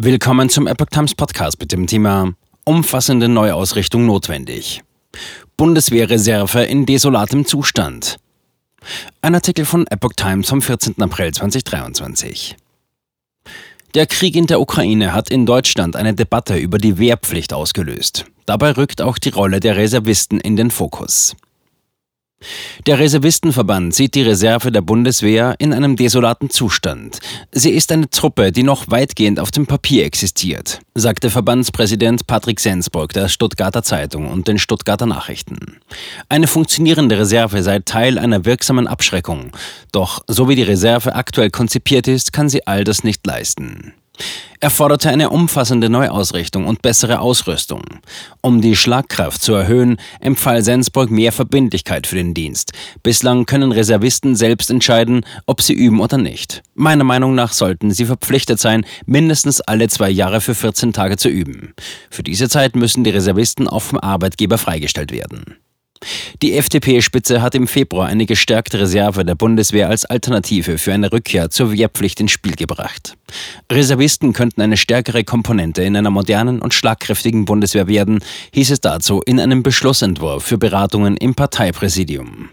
Willkommen zum Epoch Times Podcast mit dem Thema Umfassende Neuausrichtung notwendig. Bundeswehrreserve in desolatem Zustand. Ein Artikel von Epoch Times vom 14. April 2023. Der Krieg in der Ukraine hat in Deutschland eine Debatte über die Wehrpflicht ausgelöst. Dabei rückt auch die Rolle der Reservisten in den Fokus. Der Reservistenverband sieht die Reserve der Bundeswehr in einem desolaten Zustand. Sie ist eine Truppe, die noch weitgehend auf dem Papier existiert, sagte Verbandspräsident Patrick Sensburg der Stuttgarter Zeitung und den Stuttgarter Nachrichten. Eine funktionierende Reserve sei Teil einer wirksamen Abschreckung. Doch so wie die Reserve aktuell konzipiert ist, kann sie all das nicht leisten. Er forderte eine umfassende Neuausrichtung und bessere Ausrüstung. Um die Schlagkraft zu erhöhen, empfahl Sensburg mehr Verbindlichkeit für den Dienst. Bislang können Reservisten selbst entscheiden, ob sie üben oder nicht. Meiner Meinung nach sollten sie verpflichtet sein, mindestens alle zwei Jahre für 14 Tage zu üben. Für diese Zeit müssen die Reservisten auch vom Arbeitgeber freigestellt werden. Die FDP-Spitze hat im Februar eine gestärkte Reserve der Bundeswehr als Alternative für eine Rückkehr zur Wehrpflicht ins Spiel gebracht. Reservisten könnten eine stärkere Komponente in einer modernen und schlagkräftigen Bundeswehr werden, hieß es dazu in einem Beschlussentwurf für Beratungen im Parteipräsidium.